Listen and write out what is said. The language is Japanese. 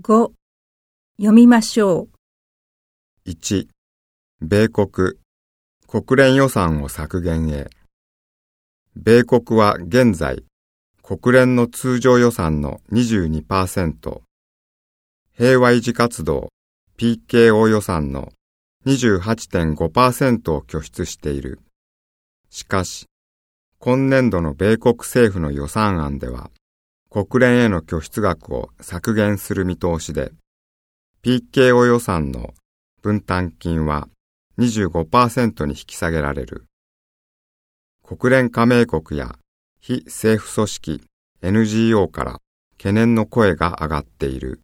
5読みましょう。1、米国、国連予算を削減へ。米国は現在、国連の通常予算の22%、平和維持活動 PKO 予算の28.5%を拠出している。しかし、今年度の米国政府の予算案では、国連への拠出額を削減する見通しで、PKO 予算の分担金は25%に引き下げられる。国連加盟国や非政府組織 NGO から懸念の声が上がっている。